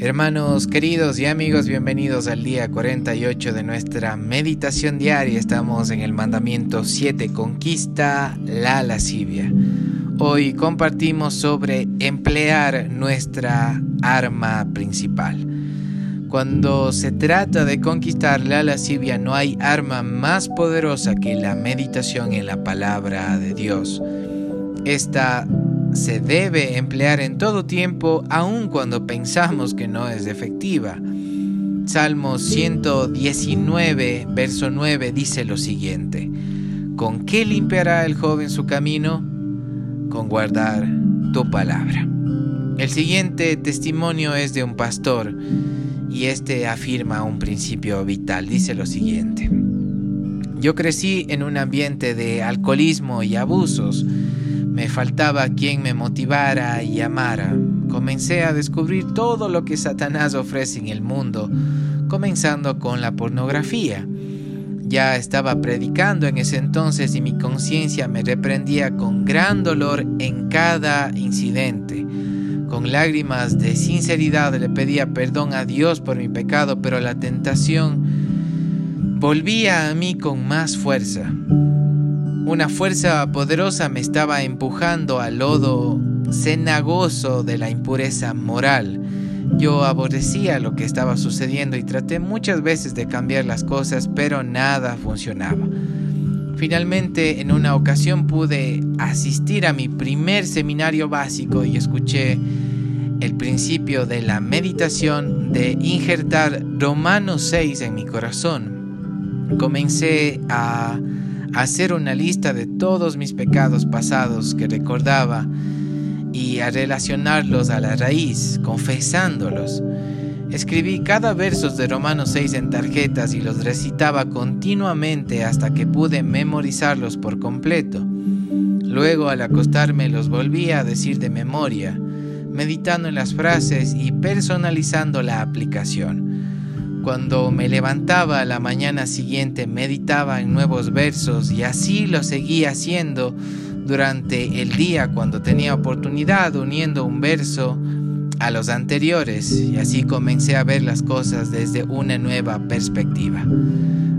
Hermanos queridos y amigos, bienvenidos al día 48 de nuestra meditación diaria. Estamos en el mandamiento 7, conquista la lascivia. Hoy compartimos sobre emplear nuestra arma principal. Cuando se trata de conquistar la lascivia no hay arma más poderosa que la meditación en la palabra de Dios. Esta se debe emplear en todo tiempo, aun cuando pensamos que no es efectiva. Salmo 119, verso 9 dice lo siguiente, ¿con qué limpiará el joven su camino? Con guardar tu palabra. El siguiente testimonio es de un pastor y este afirma un principio vital. Dice lo siguiente, yo crecí en un ambiente de alcoholismo y abusos, me faltaba quien me motivara y amara. Comencé a descubrir todo lo que Satanás ofrece en el mundo, comenzando con la pornografía. Ya estaba predicando en ese entonces y mi conciencia me reprendía con gran dolor en cada incidente. Con lágrimas de sinceridad le pedía perdón a Dios por mi pecado, pero la tentación volvía a mí con más fuerza. Una fuerza poderosa me estaba empujando al lodo cenagoso de la impureza moral. Yo aborrecía lo que estaba sucediendo y traté muchas veces de cambiar las cosas, pero nada funcionaba. Finalmente, en una ocasión pude asistir a mi primer seminario básico y escuché el principio de la meditación de injertar Romanos 6 en mi corazón. Comencé a hacer una lista de todos mis pecados pasados que recordaba y a relacionarlos a la raíz, confesándolos. Escribí cada verso de Romanos 6 en tarjetas y los recitaba continuamente hasta que pude memorizarlos por completo. Luego al acostarme los volví a decir de memoria, meditando en las frases y personalizando la aplicación. Cuando me levantaba la mañana siguiente meditaba en nuevos versos y así lo seguía haciendo durante el día cuando tenía oportunidad uniendo un verso a los anteriores y así comencé a ver las cosas desde una nueva perspectiva.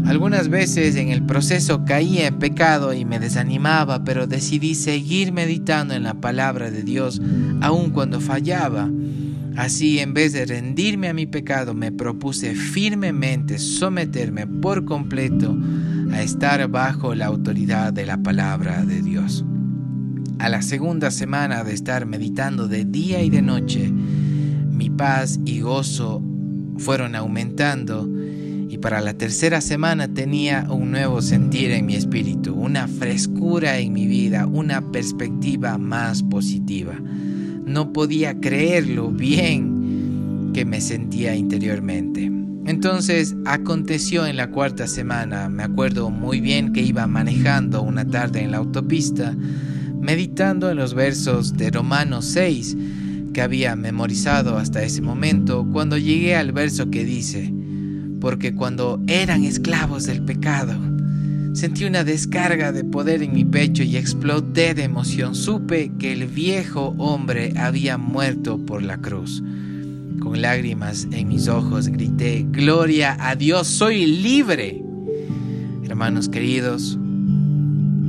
Algunas veces en el proceso caía en pecado y me desanimaba, pero decidí seguir meditando en la palabra de Dios aun cuando fallaba. Así, en vez de rendirme a mi pecado, me propuse firmemente someterme por completo a estar bajo la autoridad de la palabra de Dios. A la segunda semana de estar meditando de día y de noche, mi paz y gozo fueron aumentando y para la tercera semana tenía un nuevo sentir en mi espíritu, una frescura en mi vida, una perspectiva más positiva no podía creer lo bien que me sentía interiormente. Entonces aconteció en la cuarta semana, me acuerdo muy bien que iba manejando una tarde en la autopista, meditando en los versos de Romanos 6 que había memorizado hasta ese momento, cuando llegué al verso que dice, porque cuando eran esclavos del pecado, Sentí una descarga de poder en mi pecho y exploté de emoción. Supe que el viejo hombre había muerto por la cruz. Con lágrimas en mis ojos grité, Gloria a Dios, soy libre. Hermanos queridos,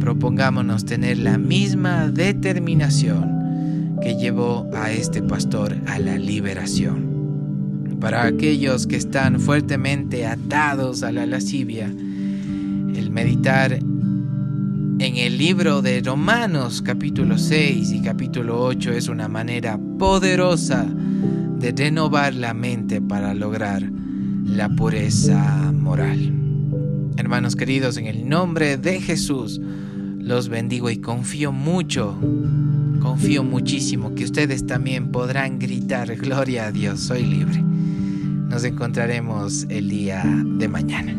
propongámonos tener la misma determinación que llevó a este pastor a la liberación. Para aquellos que están fuertemente atados a la lascivia, el meditar en el libro de Romanos capítulo 6 y capítulo 8 es una manera poderosa de renovar la mente para lograr la pureza moral. Hermanos queridos, en el nombre de Jesús los bendigo y confío mucho, confío muchísimo que ustedes también podrán gritar, gloria a Dios, soy libre. Nos encontraremos el día de mañana.